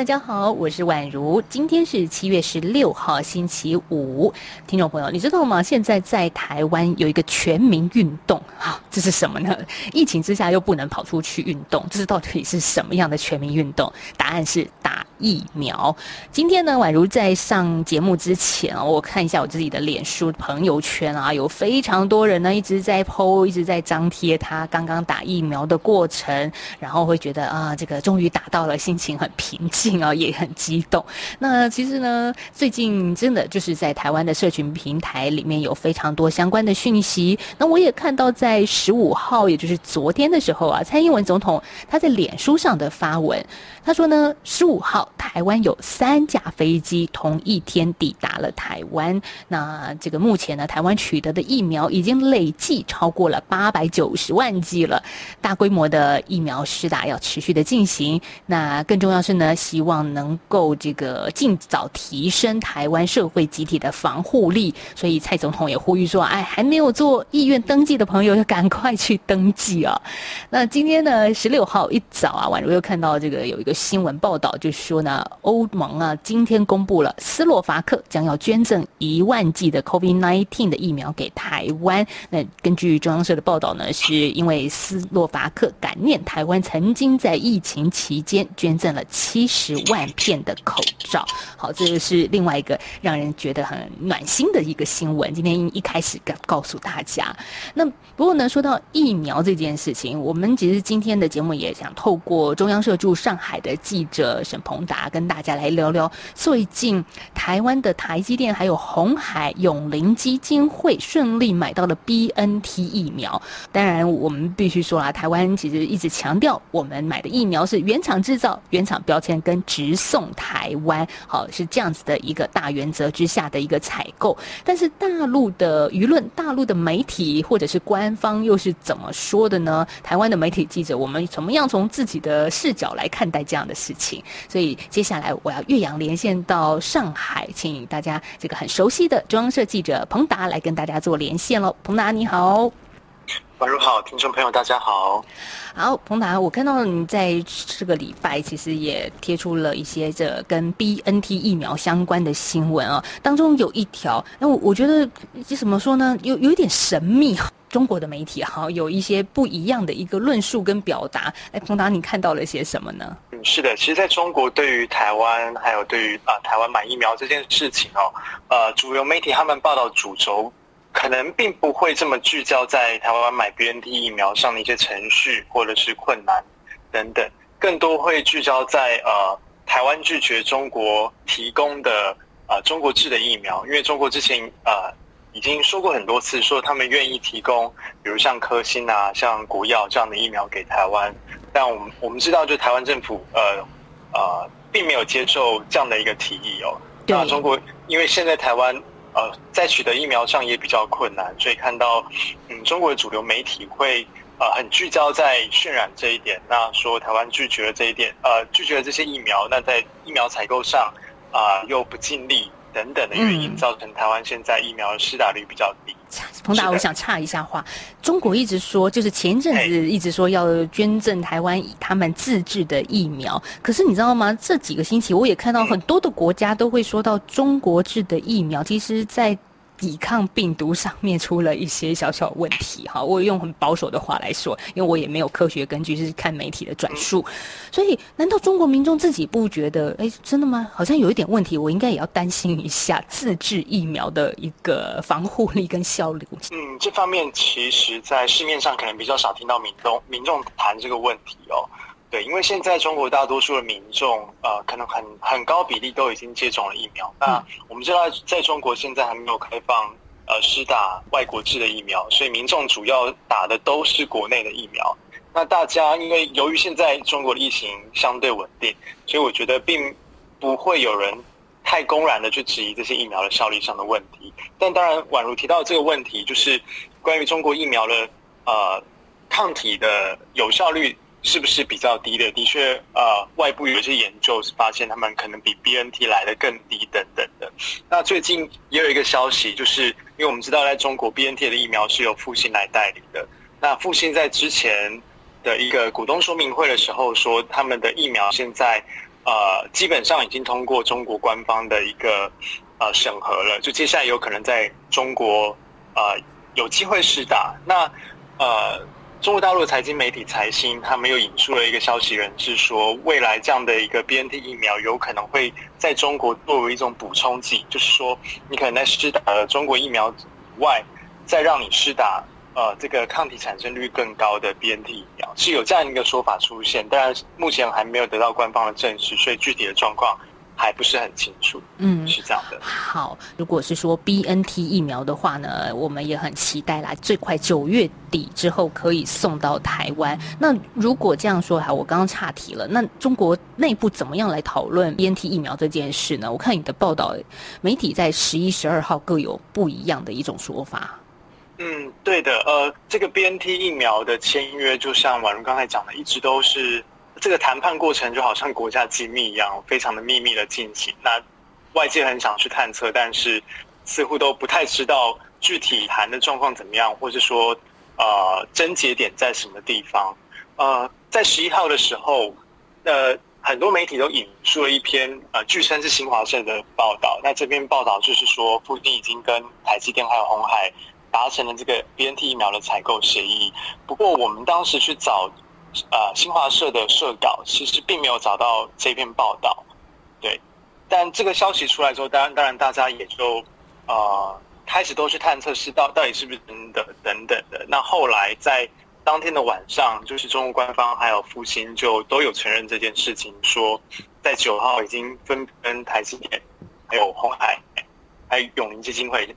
大家好，我是宛如。今天是七月十六号，星期五。听众朋友，你知道吗？现在在台湾有一个全民运动，啊，这是什么呢？疫情之下又不能跑出去运动，这是到底是什么样的全民运动？答案是打疫苗。今天呢，宛如在上节目之前啊，我看一下我自己的脸书朋友圈啊，有非常多人呢一直在 PO，一直在张贴他刚刚打疫苗的过程，然后会觉得啊，这个终于打到了，心情很平静。啊，也很激动。那其实呢，最近真的就是在台湾的社群平台里面有非常多相关的讯息。那我也看到，在十五号，也就是昨天的时候啊，蔡英文总统他在脸书上的发文，他说呢，十五号台湾有三架飞机同一天抵达了台湾。那这个目前呢，台湾取得的疫苗已经累计超过了八百九十万剂了。大规模的疫苗施打要持续的进行。那更重要是呢，希望能够这个尽早提升台湾社会集体的防护力，所以蔡总统也呼吁说：“哎，还没有做意愿登记的朋友，要赶快去登记啊！”那今天呢，十六号一早啊，宛如又看到这个有一个新闻报道，就是那，欧盟啊今天公布了斯洛伐克将要捐赠一万剂的 COVID-19 的疫苗给台湾。那根据中央社的报道呢，是因为斯洛伐克感念台湾曾经在疫情期间捐赠了七十。万片的口罩，好，这个是另外一个让人觉得很暖心的一个新闻。今天一开始告告诉大家，那不过呢，说到疫苗这件事情，我们其实今天的节目也想透过中央社驻上海的记者沈鹏达跟大家来聊聊最近台湾的台积电还有红海永林基金会顺利买到了 BNT 疫苗。当然，我们必须说啊，台湾其实一直强调我们买的疫苗是原厂制造、原厂标签跟。直送台湾，好是这样子的一个大原则之下的一个采购，但是大陆的舆论、大陆的媒体或者是官方又是怎么说的呢？台湾的媒体记者，我们怎么样从自己的视角来看待这样的事情？所以接下来我要岳阳连线到上海，请大家这个很熟悉的中央社记者彭达来跟大家做连线喽。彭达你好。晚上好，听众朋友，大家好。好，彭达，我看到你在这个礼拜其实也贴出了一些这跟 BNT 疫苗相关的新闻啊，当中有一条，那我我觉得这怎么说呢？有有一点神秘。中国的媒体哈有一些不一样的一个论述跟表达。哎，彭达，你看到了些什么呢？是的，其实在中国对于台湾还有对于啊台湾买疫苗这件事情哦，呃，主流媒体他们报道主轴。可能并不会这么聚焦在台湾买 BNT 疫苗上的一些程序或者是困难等等，更多会聚焦在呃台湾拒绝中国提供的呃中国制的疫苗，因为中国之前呃已经说过很多次，说他们愿意提供，比如像科兴啊、像国药这样的疫苗给台湾，但我们我们知道，就台湾政府呃呃并没有接受这样的一个提议哦。那中国因为现在台湾。呃，在取得疫苗上也比较困难，所以看到，嗯，中国的主流媒体会呃很聚焦在渲染这一点，那说台湾拒绝了这一点，呃，拒绝了这些疫苗，那在疫苗采购上啊又不尽力。等等的原因，造成台湾现在疫苗施打率比较低。彭达，我想插一下话，中国一直说，就是前一阵子一直说要捐赠台湾他们自制的疫苗，可是你知道吗？这几个星期我也看到很多的国家都会说到中国制的疫苗，其实，在。抵抗病毒上面出了一些小小问题，哈，我用很保守的话来说，因为我也没有科学根据，是看媒体的转述，所以难道中国民众自己不觉得，哎，真的吗？好像有一点问题，我应该也要担心一下自制疫苗的一个防护力跟效率。嗯，这方面其实，在市面上可能比较少听到民众民众谈这个问题哦。对，因为现在中国大多数的民众，呃，可能很很高比例都已经接种了疫苗。那我们知道，在中国现在还没有开放呃施打外国制的疫苗，所以民众主要打的都是国内的疫苗。那大家因为由于现在中国的疫情相对稳定，所以我觉得并不会有人太公然的去质疑这些疫苗的效力上的问题。但当然，宛如提到这个问题，就是关于中国疫苗的呃抗体的有效率。是不是比较低的？的确，呃，外部有一些研究是发现他们可能比 B N T 来的更低等等的。那最近也有一个消息，就是因为我们知道在中国 B N T 的疫苗是由复兴来代理的。那复兴在之前的一个股东说明会的时候说，他们的疫苗现在呃基本上已经通过中国官方的一个呃审核了，就接下来有可能在中国呃有机会试打。那呃。中国大陆财经媒体财新，他们又引述了一个消息人士说，未来这样的一个 B N T 疫苗有可能会在中国作为一种补充剂，就是说，你可能在施打了中国疫苗以外，再让你施打呃这个抗体产生率更高的 B N T 疫苗，是有这样一个说法出现，但目前还没有得到官方的证实，所以具体的状况。还不是很清楚，嗯，是这样的。好，如果是说 B N T 疫苗的话呢，我们也很期待啦，最快九月底之后可以送到台湾。那如果这样说哈，我刚刚岔题了。那中国内部怎么样来讨论 B N T 疫苗这件事呢？我看你的报道，媒体在十一、十二号各有不一样的一种说法。嗯，对的。呃，这个 B N T 疫苗的签约，就像宛如刚才讲的，一直都是。这个谈判过程就好像国家机密一样，非常的秘密的进行。那外界很想去探测，但是似乎都不太知道具体谈的状况怎么样，或者说呃症结点在什么地方。呃，在十一号的时候，呃，很多媒体都引述了一篇呃，据称是新华社的报道。那这篇报道就是说，附近已经跟台积电还有红海达成了这个 BNT 疫苗的采购协议。不过我们当时去找。呃，新华社的社稿其实并没有找到这篇报道，对。但这个消息出来之后，当然，当然大家也就呃开始都去探测是到到底是不是真的等等的。那后来在当天的晚上，就是中国官方还有复兴就都有承认这件事情，说在九号已经分跟台积电、还有红海、还有永宁基金会，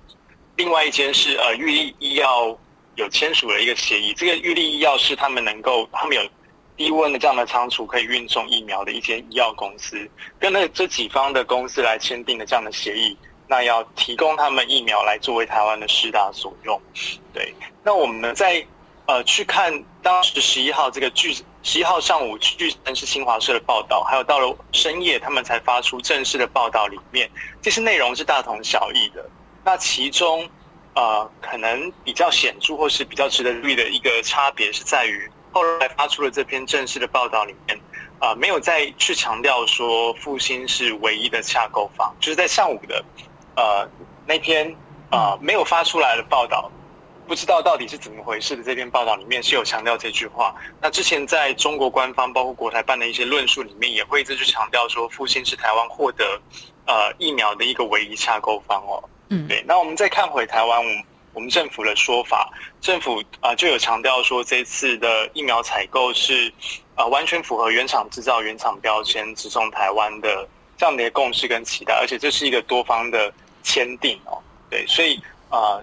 另外一间是呃玉立医药。有签署了一个协议，这个玉立医药是他们能够，他们有低温的这样的仓储可以运送疫苗的一间医药公司，跟那这几方的公司来签订的这样的协议，那要提供他们疫苗来作为台湾的施打所用。对，那我们在呃去看当时十一号这个据十一号上午据称是新华社的报道，还有到了深夜他们才发出正式的报道，里面这些内容是大同小异的。那其中。呃，可能比较显著或是比较值得注意的一个差别是在于，后来发出了这篇正式的报道里面，啊，没有再去强调说复兴是唯一的洽购方，就是在上午的，呃，那篇啊没有发出来的报道，不知道到底是怎么回事的这篇报道里面是有强调这句话。那之前在中国官方包括国台办的一些论述里面，也会一直去强调说复兴是台湾获得呃疫苗的一个唯一洽购方哦。嗯，对。那我们再看回台湾，我们我们政府的说法，政府啊就有强调说，这次的疫苗采购是啊完全符合原厂制造、原厂标签、直送台湾的这样的一个共识跟期待，而且这是一个多方的签订哦。对，所以啊，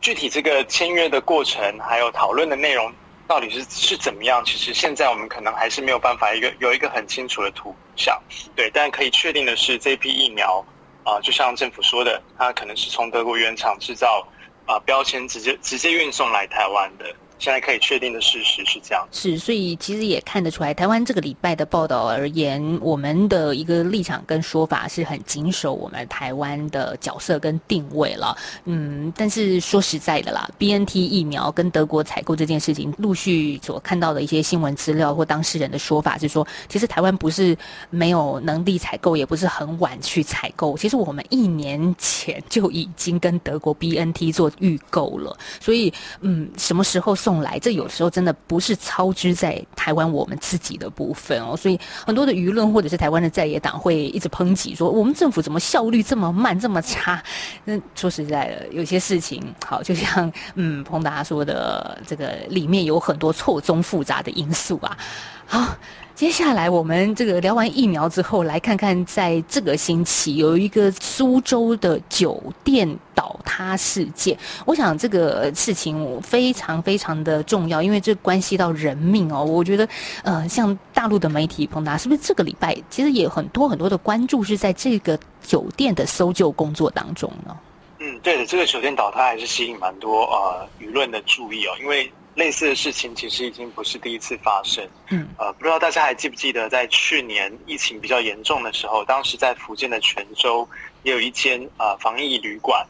具体这个签约的过程还有讨论的内容到底是是怎么样，其实现在我们可能还是没有办法一个有一个很清楚的图像。对，但可以确定的是，这批疫苗。啊，就像政府说的，它可能是从德国原厂制造，啊，标签直接直接运送来台湾的。现在可以确定的事实是这样，是，所以其实也看得出来，台湾这个礼拜的报道而言，我们的一个立场跟说法是很谨守我们台湾的角色跟定位了。嗯，但是说实在的啦，B N T 疫苗跟德国采购这件事情，陆续所看到的一些新闻资料或当事人的说法是说，其实台湾不是没有能力采购，也不是很晚去采购，其实我们一年前就已经跟德国 B N T 做预购了。所以，嗯，什么时候送？送来，这有时候真的不是操之在台湾我们自己的部分哦，所以很多的舆论或者是台湾的在野党会一直抨击说，我们政府怎么效率这么慢这么差？那说实在的，有些事情好，就像嗯彭达说的，这个里面有很多错综复杂的因素啊，好。接下来我们这个聊完疫苗之后，来看看在这个星期有一个苏州的酒店倒塌事件。我想这个事情非常非常的重要，因为这关系到人命哦。我觉得，呃，像大陆的媒体彭达，是不是这个礼拜其实也有很多很多的关注是在这个酒店的搜救工作当中呢？嗯，对的，这个酒店倒塌还是吸引蛮多呃舆论的注意哦，因为。类似的事情其实已经不是第一次发生。嗯，呃，不知道大家还记不记得，在去年疫情比较严重的时候，当时在福建的泉州也有一间呃防疫旅馆，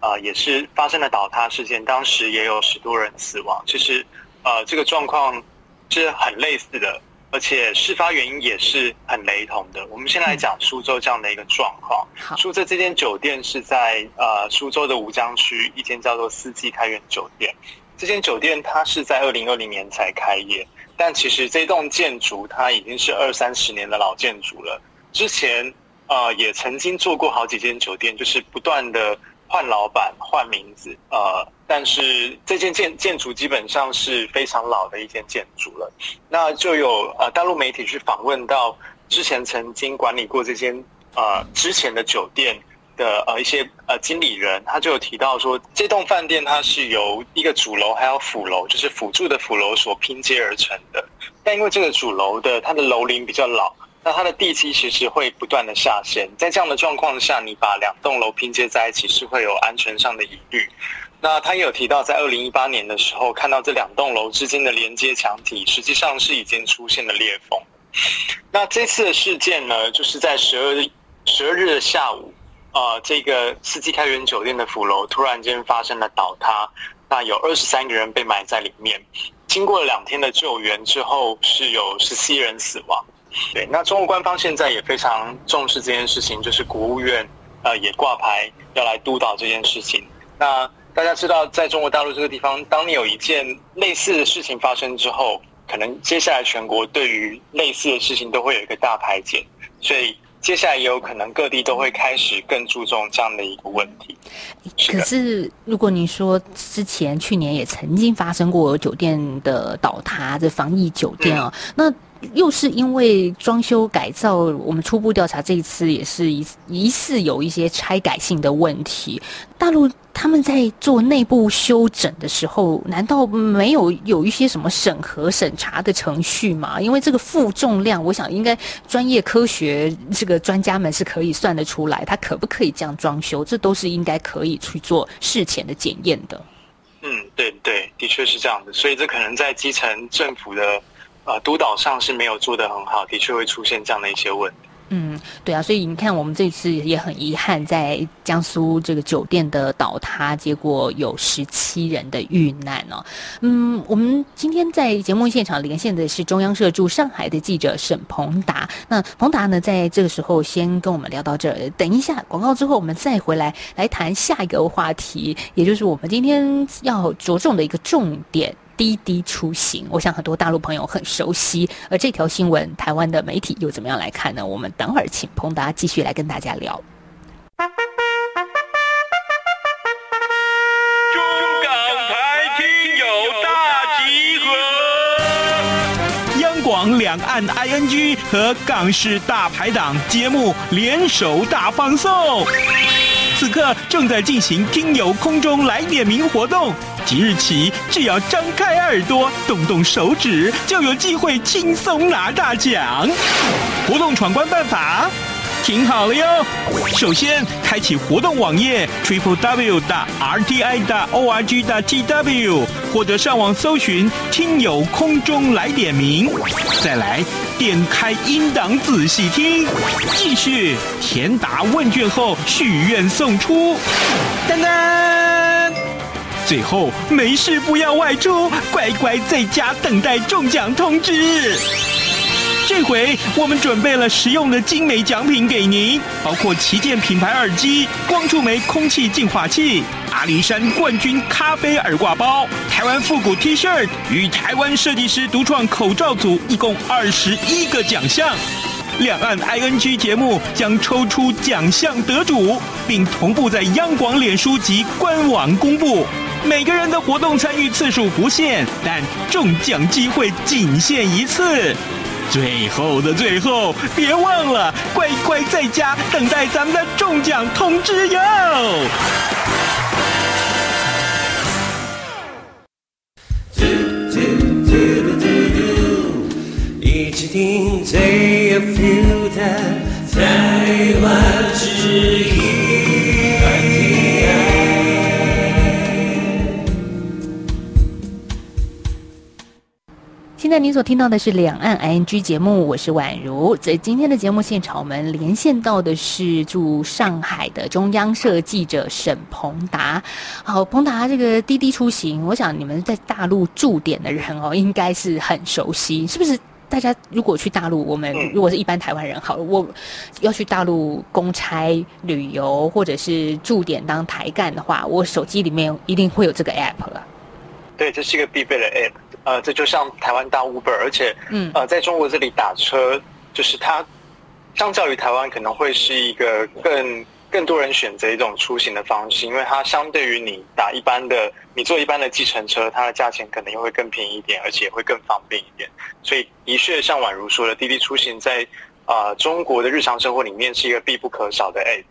呃，也是发生了倒塌事件，当时也有十多人死亡。其实，呃，这个状况是很类似的。而且事发原因也是很雷同的。我们先来讲苏州这样的一个状况。苏州这间酒店是在呃苏州的吴江区一间叫做四季开元酒店。这间酒店它是在二零二零年才开业，但其实这栋建筑它已经是二三十年的老建筑了。之前呃也曾经做过好几间酒店，就是不断的。换老板换名字，呃，但是这间建建筑基本上是非常老的一间建筑了。那就有呃大陆媒体去访问到之前曾经管理过这间呃之前的酒店的呃一些呃经理人，他就有提到说，这栋饭店它是由一个主楼还有辅楼，就是辅助的辅楼所拼接而成的。但因为这个主楼的它的楼龄比较老。那它的地基其实会不断的下陷，在这样的状况下，你把两栋楼拼接在一起是会有安全上的疑虑。那他也有提到，在二零一八年的时候，看到这两栋楼之间的连接墙体实际上是已经出现了裂缝。那这次的事件呢，就是在十二十二日的下午，呃，这个四季开元酒店的府楼突然间发生了倒塌，那有二十三个人被埋在里面。经过两天的救援之后，是有十七人死亡。对，那中国官方现在也非常重视这件事情，就是国务院呃也挂牌要来督导这件事情。那大家知道，在中国大陆这个地方，当你有一件类似的事情发生之后，可能接下来全国对于类似的事情都会有一个大排检，所以。接下来也有可能各地都会开始更注重这样的一个问题。可是，如果你说之前去年也曾经发生过酒店的倒塌，这防疫酒店啊，那又是因为装修改造，我们初步调查这一次也是疑疑似有一些拆改性的问题，大陆。他们在做内部修整的时候，难道没有有一些什么审核审查的程序吗？因为这个负重量，我想应该专业科学这个专家们是可以算得出来，他可不可以这样装修，这都是应该可以去做事前的检验的。嗯，对对，的确是这样的，所以这可能在基层政府的呃督导上是没有做得很好，的确会出现这样的一些问题。嗯，对啊，所以你看，我们这次也很遗憾，在江苏这个酒店的倒塌，结果有十七人的遇难哦。嗯，我们今天在节目现场连线的是中央社驻上海的记者沈鹏达。那鹏达呢，在这个时候先跟我们聊到这儿，等一下广告之后，我们再回来来谈下一个话题，也就是我们今天要着重的一个重点。滴滴出行，我想很多大陆朋友很熟悉。而这条新闻，台湾的媒体又怎么样来看呢？我们等会儿请彭达继续来跟大家聊。中港台听友大集合，央广两岸 ING 和港式大排档节目联手大放送，此刻正在进行听友空中来点名活动。即日起，只要张开耳朵，动动手指，就有机会轻松拿大奖。活动闯关办法，听好了哟。首先，开启活动网页 triple w 的 r t i 的 o r g 的 t w，或者上网搜寻“听友空中来点名”。再来，点开音档仔细听。继续填答问卷后，许愿送出。噔噔。最后没事不要外出，乖乖在家等待中奖通知。这回我们准备了实用的精美奖品给您，包括旗舰品牌耳机、光触媒空气净化器、阿里山冠军咖啡耳挂包、台湾复古 T 恤与台湾设计师独创口罩组，一共二十一个奖项。两岸 ING 节目将抽出奖项得主，并同步在央广脸书及官网公布。每个人的活动参与次数不限，但中奖机会仅限一次。最后的最后，别忘了乖乖在家等待咱们的中奖通知哟。一起听最有 feel 的台湾之音。在您所听到的是两岸 ING 节目，我是宛如。在今天的节目现场，我们连线到的是驻上海的中央社记者沈鹏达。好，鹏达，这个滴滴出行，我想你们在大陆驻点的人哦，应该是很熟悉，是不是？大家如果去大陆，我们如果是一般台湾人，好了，我要去大陆公差、旅游或者是驻点当台干的话，我手机里面一定会有这个 app 了。对，这是一个必备的 app。呃，这就像台湾大 Uber，而且，嗯呃，在中国这里打车，就是它相较于台湾可能会是一个更更多人选择一种出行的方式，因为它相对于你打一般的，你坐一般的计程车，它的价钱可能又会更便宜一点，而且会更方便一点。所以，的确像宛如说的，滴滴出行在啊、中国的日常生活里面是一个必不可少的 app。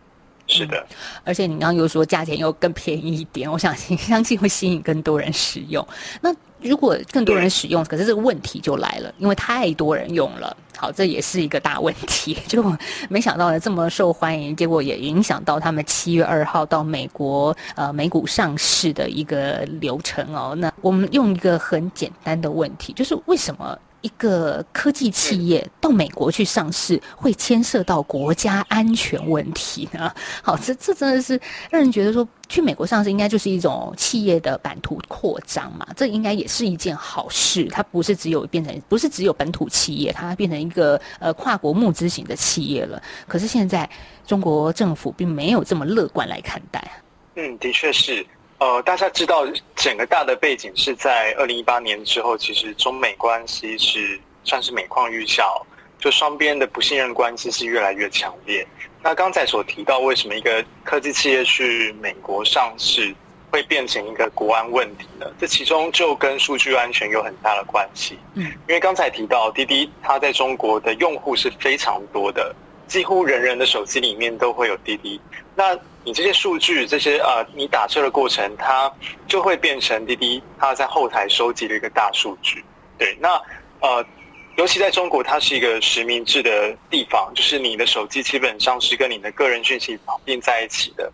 是的，而且你刚刚又说价钱又更便宜一点，我想相信会吸引更多人使用。那如果更多人使用，可是这个问题就来了，因为太多人用了，好，这也是一个大问题。就没想到呢这么受欢迎，结果也影响到他们七月二号到美国呃美股上市的一个流程哦。那我们用一个很简单的问题，就是为什么？一个科技企业到美国去上市，会牵涉到国家安全问题呢？好，这这真的是让人觉得说，去美国上市应该就是一种企业的版图扩张嘛，这应该也是一件好事。它不是只有变成，不是只有本土企业，它变成一个呃跨国募资型的企业了。可是现在中国政府并没有这么乐观来看待。嗯，的确是。呃，大家知道整个大的背景是在二零一八年之后，其实中美关系是算是每况愈下，就双边的不信任关系是越来越强烈。那刚才所提到，为什么一个科技企业去美国上市会变成一个国安问题呢？这其中就跟数据安全有很大的关系。嗯，因为刚才提到滴滴，它在中国的用户是非常多的，几乎人人的手机里面都会有滴滴。那你这些数据，这些呃，你打车的过程，它就会变成滴滴它在后台收集的一个大数据。对，那呃，尤其在中国，它是一个实名制的地方，就是你的手机基本上是跟你的个人讯息绑定在一起的，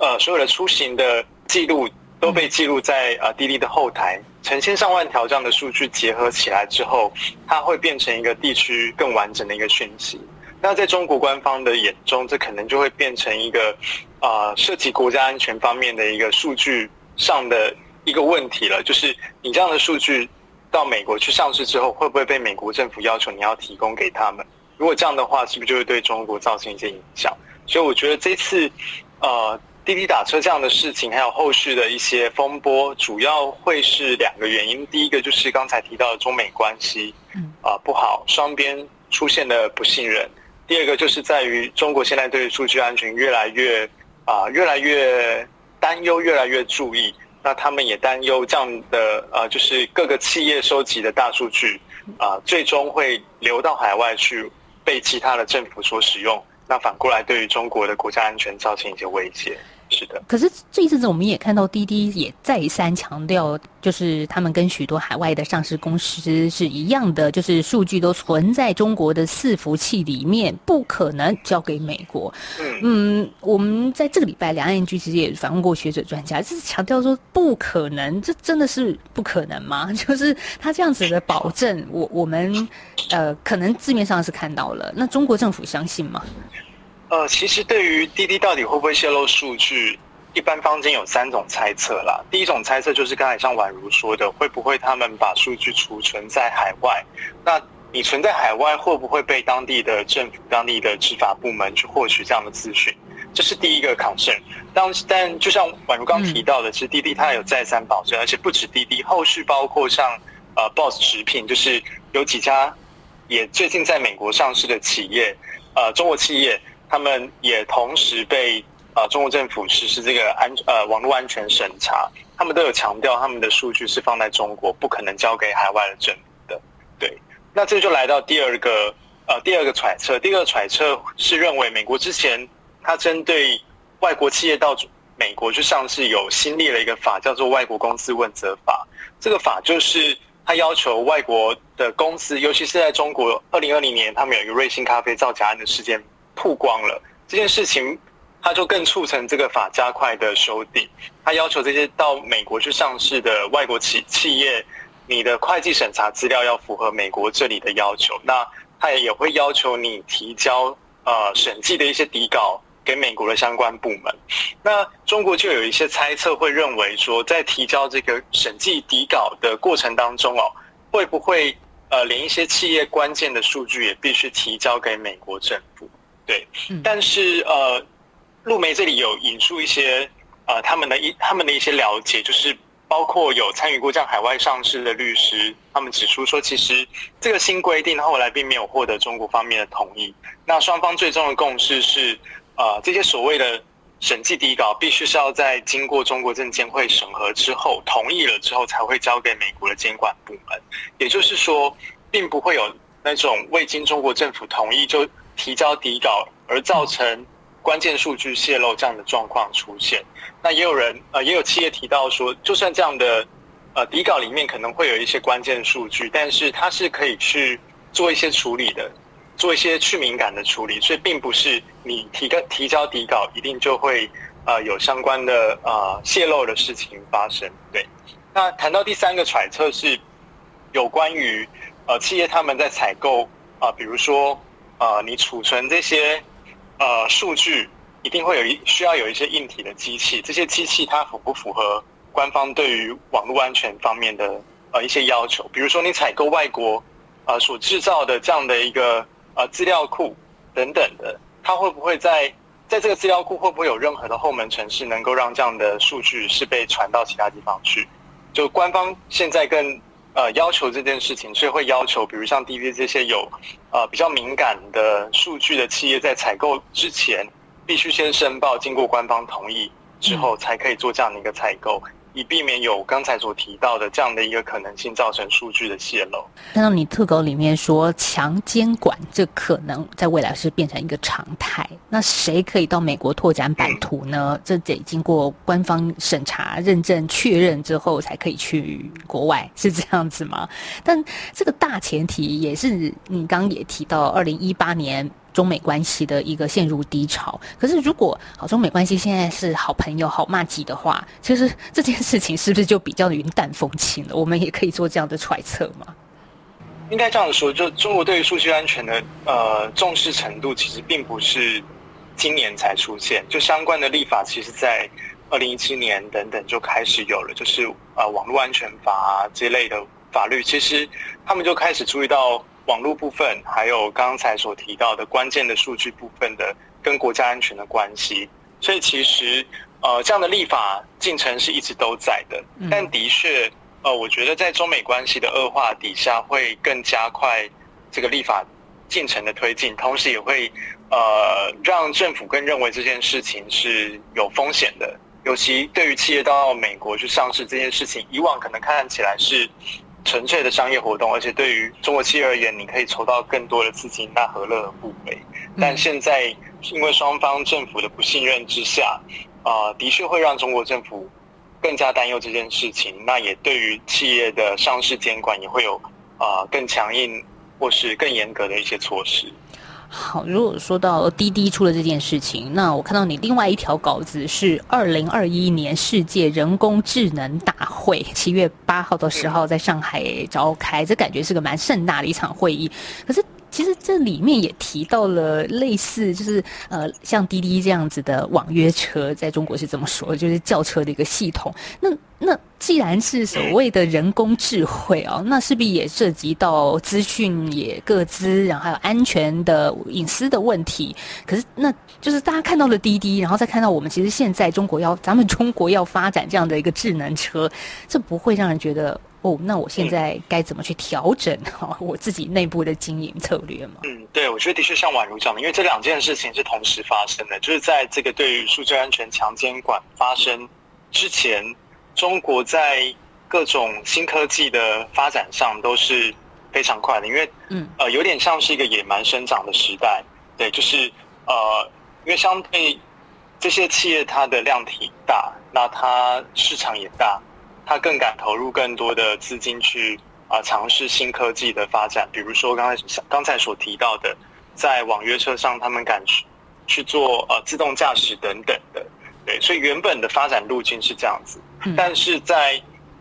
呃，所有的出行的记录都被记录在呃滴滴的后台，成千上万条这样的数据结合起来之后，它会变成一个地区更完整的一个讯息。那在中国官方的眼中，这可能就会变成一个，呃，涉及国家安全方面的一个数据上的一个问题了。就是你这样的数据到美国去上市之后，会不会被美国政府要求你要提供给他们？如果这样的话，是不是就会对中国造成一些影响？所以我觉得这次，呃，滴滴打车这样的事情，还有后续的一些风波，主要会是两个原因。第一个就是刚才提到的中美关系，嗯，啊、不好，双边出现的不信任。第二个就是在于中国现在对数据安全越来越啊、越来越担忧，越来越注意。那他们也担忧这样的呃，就是各个企业收集的大数据啊、最终会流到海外去，被其他的政府所使用。那反过来对于中国的国家安全造成一些威胁。是的，可是这一阵子我们也看到滴滴也再三强调，就是他们跟许多海外的上市公司是一样的，就是数据都存在中国的伺服器里面，不可能交给美国。嗯嗯，我们在这个礼拜两岸 NG 其实也访问过学者专家，就是强调说不可能，这真的是不可能吗？就是他这样子的保证，我我们呃可能字面上是看到了，那中国政府相信吗？呃，其实对于滴滴到底会不会泄露数据，一般坊间有三种猜测啦。第一种猜测就是刚才像宛如说的，会不会他们把数据储存在海外？那你存在海外，会不会被当地的政府、当地的执法部门去获取这样的资讯？这是第一个 concern。当但就像宛如刚提到的，其实滴滴它有再三保证，而且不止滴滴，后续包括像呃 Boss 食品，就是有几家也最近在美国上市的企业，呃，中国企业。他们也同时被呃中国政府实施这个安呃网络安全审查，他们都有强调他们的数据是放在中国，不可能交给海外的政府的。对，那这就来到第二个呃第二个揣测，第二个揣测是认为美国之前它针对外国企业到美国去上市有新立了一个法，叫做《外国公司问责法》。这个法就是它要求外国的公司，尤其是在中国，二零二零年他们有一个瑞幸咖啡造假案的事件。曝光了这件事情，它就更促成这个法加快的修订。它要求这些到美国去上市的外国企企业，你的会计审查资料要符合美国这里的要求，那他也也会要求你提交呃审计的一些底稿给美国的相关部门。那中国就有一些猜测，会认为说，在提交这个审计底稿的过程当中哦，会不会呃连一些企业关键的数据也必须提交给美国政府？对，但是呃，陆梅这里有引述一些呃他们的一他们的一些了解，就是包括有参与过这样海外上市的律师，他们指出说，其实这个新规定后来并没有获得中国方面的同意。那双方最终的共识是，呃，这些所谓的审计底稿必须是要在经过中国证监会审核之后同意了之后，才会交给美国的监管部门。也就是说，并不会有那种未经中国政府同意就。提交底稿而造成关键数据泄露这样的状况出现，那也有人呃也有企业提到说，就算这样的呃底稿里面可能会有一些关键数据，但是它是可以去做一些处理的，做一些去敏感的处理，所以并不是你提个提交底稿一定就会呃有相关的呃泄露的事情发生。对，那谈到第三个揣测是有关于呃企业他们在采购啊，比如说。呃，你储存这些呃数据，一定会有一需要有一些硬体的机器，这些机器它符不符合官方对于网络安全方面的呃一些要求？比如说你采购外国呃所制造的这样的一个呃资料库等等的，它会不会在在这个资料库会不会有任何的后门程式能够让这样的数据是被传到其他地方去？就官方现在跟。呃，要求这件事情，所以会要求，比如像滴滴这些有呃比较敏感的数据的企业，在采购之前，必须先申报，经过官方同意之后，才可以做这样的一个采购。以避免有刚才所提到的这样的一个可能性，造成数据的泄露。看到你特稿里面说强监管，这可能在未来是变成一个常态。那谁可以到美国拓展版图呢？这得经过官方审查、认证、确认之后，才可以去国外，是这样子吗？但这个大前提也是你刚也提到，二零一八年。中美关系的一个陷入低潮，可是如果好中美关系现在是好朋友、好骂几的话，其实这件事情是不是就比较云淡风轻了？我们也可以做这样的揣测吗？应该这样说，就中国对于数据安全的呃重视程度，其实并不是今年才出现，就相关的立法，其实在二零一七年等等就开始有了，就是呃网络安全法啊这类的法律，其实他们就开始注意到。网络部分，还有刚才所提到的关键的数据部分的跟国家安全的关系，所以其实呃这样的立法进程是一直都在的，但的确呃我觉得在中美关系的恶化底下，会更加快这个立法进程的推进，同时也会呃让政府更认为这件事情是有风险的，尤其对于企业到美国去上市这件事情，以往可能看起来是。纯粹的商业活动，而且对于中国企业而言，你可以筹到更多的资金，那何乐而不为？但现在因为双方政府的不信任之下，啊，的确会让中国政府更加担忧这件事情。那也对于企业的上市监管也会有啊更强硬或是更严格的一些措施。好，如果说到滴滴出了这件事情，那我看到你另外一条稿子是二零二一年世界人工智能大会，七月八号到十号在上海召开，这感觉是个蛮盛大的一场会议，可是。其实这里面也提到了类似，就是呃，像滴滴这样子的网约车，在中国是这么说，就是轿车的一个系统。那那既然是所谓的人工智慧哦，那势必也涉及到资讯也各资，然后还有安全的隐私的问题。可是那就是大家看到了滴滴，然后再看到我们其实现在中国要咱们中国要发展这样的一个智能车，这不会让人觉得。哦，那我现在该怎么去调整哈我自己内部的经营策略吗？嗯，对，我觉得的确像宛如讲的，因为这两件事情是同时发生的，就是在这个对于数据安全强监管发生之前，中国在各种新科技的发展上都是非常快的，因为嗯呃有点像是一个野蛮生长的时代，对，就是呃因为相对这些企业它的量体大，那它市场也大。他更敢投入更多的资金去啊尝试新科技的发展，比如说刚才刚才所提到的，在网约车上他们敢去去做呃自动驾驶等等的，对，所以原本的发展路径是这样子，但是在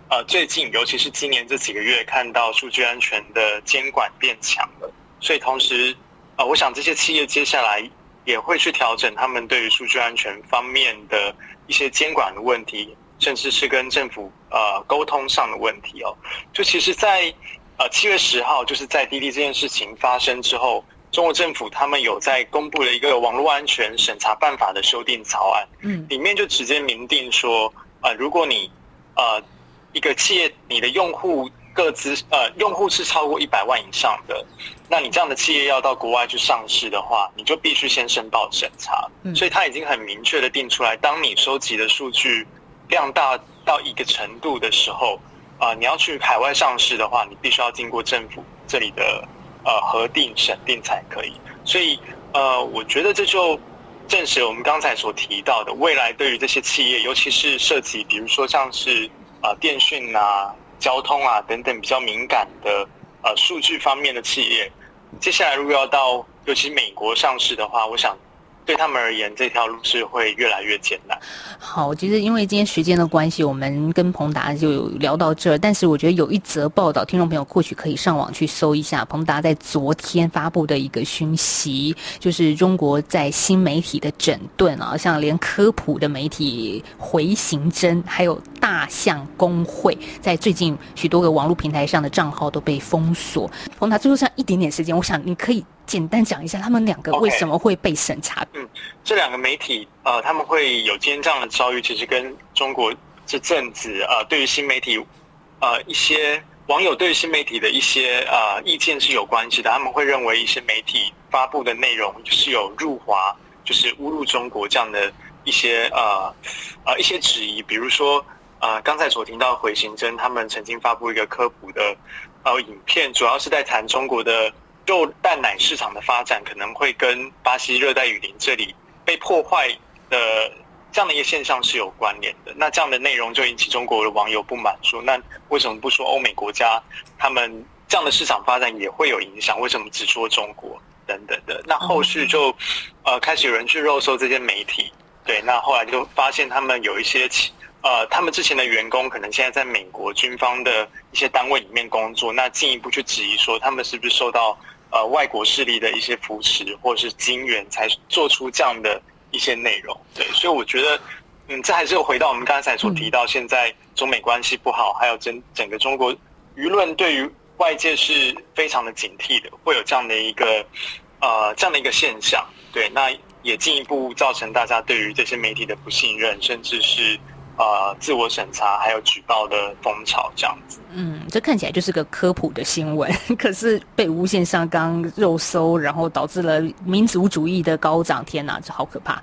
呃最近，尤其是今年这几个月，看到数据安全的监管变强了，所以同时，呃，我想这些企业接下来也会去调整他们对于数据安全方面的一些监管的问题，甚至是跟政府呃沟通上的问题哦。就其实，在呃七月十号，就是在滴滴这件事情发生之后。中国政府他们有在公布了一个网络安全审查办法的修订草案，嗯，里面就直接明定说，呃，如果你呃一个企业你的用户各资呃用户是超过一百万以上的，那你这样的企业要到国外去上市的话，你就必须先申报审查。所以他已经很明确的定出来，当你收集的数据量大到一个程度的时候，啊，你要去海外上市的话，你必须要经过政府这里的。呃，核定审定才可以，所以呃，我觉得这就证实我们刚才所提到的，未来对于这些企业，尤其是涉及，比如说像是呃电讯啊、交通啊等等比较敏感的呃数据方面的企业，接下来如果要到尤其美国上市的话，我想。对他们而言，这条路是会越来越艰难。好，其实因为今天时间的关系，我们跟彭达就聊到这儿。但是我觉得有一则报道，听众朋友或许可以上网去搜一下。彭达在昨天发布的一个讯息，就是中国在新媒体的整顿啊，像连科普的媒体回形针，还有大象工会，在最近许多个网络平台上的账号都被封锁。彭达最后剩一点点时间，我想你可以。简单讲一下，他们两个为什么会被审查？嗯，这两个媒体呃，他们会有今天这样的遭遇，其实跟中国这阵子呃，对于新媒体呃一些网友对于新媒体的一些呃意见是有关系的。他们会认为一些媒体发布的内容就是有入华，就是侮辱中国这样的一些呃呃一些质疑。比如说呃，刚才所听到回形针他们曾经发布一个科普的呃影片，主要是在谈中国的。肉蛋奶市场的发展可能会跟巴西热带雨林这里被破坏的这样的一个现象是有关联的。那这样的内容就引起中国的网友不满，说那为什么不说欧美国家他们这样的市场发展也会有影响？为什么只说中国等等的？那后续就呃开始有人去肉搜这些媒体，对，那后来就发现他们有一些呃他们之前的员工可能现在在美国军方的一些单位里面工作，那进一步去质疑说他们是不是受到。呃，外国势力的一些扶持或者是金援，才做出这样的一些内容。对，所以我觉得，嗯，这还是回到我们刚才所提到，现在中美关系不好，还有整整个中国舆论对于外界是非常的警惕的，会有这样的一个呃这样的一个现象。对，那也进一步造成大家对于这些媒体的不信任，甚至是。呃，自我审查还有举报的风潮这样子，嗯，这看起来就是个科普的新闻，可是被无限上纲肉搜，然后导致了民族主义的高涨。天哪，这好可怕！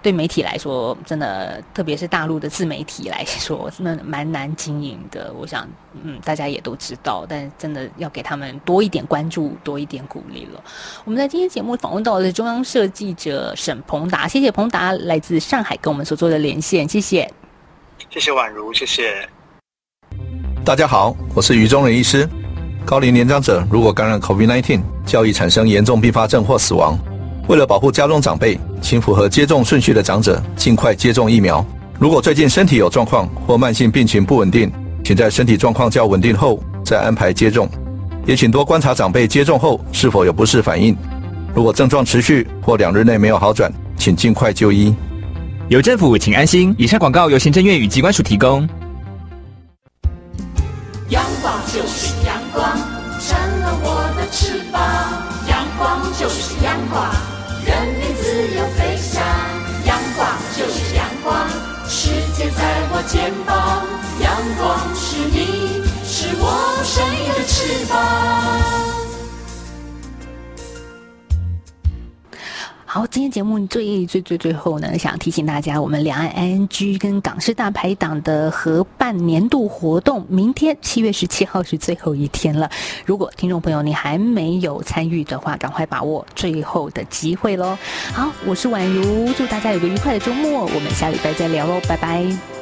对媒体来说，真的，特别是大陆的自媒体来说，真的蛮难经营的。我想，嗯，大家也都知道，但真的要给他们多一点关注，多一点鼓励了。我们在今天节目访问到的中央社记者沈鹏达，谢谢鹏达来自上海跟我们所做的连线，谢谢。谢谢宛如，谢谢。大家好，我是于中仁医师。高龄年长者如果感染 COVID-19，较易产生严重并发症或死亡。为了保护家中长辈，请符合接种顺序的长者尽快接种疫苗。如果最近身体有状况或慢性病情不稳定，请在身体状况较稳定后再安排接种。也请多观察长辈接种后是否有不适反应。如果症状持续或两日内没有好转，请尽快就医。有政府，请安心。以上广告由行政院与机关署提供。阳光就是阳光，成了我的翅膀。阳光就是阳光，人民自由飞翔。阳光就是阳光，世界在我肩膀。阳光是你，是我生命的翅膀。好，今天节目最最最最后呢，想提醒大家，我们两岸 ING 跟港式大排档的合办年度活动，明天七月十七号是最后一天了。如果听众朋友你还没有参与的话，赶快把握最后的机会喽。好，我是宛如，祝大家有个愉快的周末，我们下礼拜再聊喽，拜拜。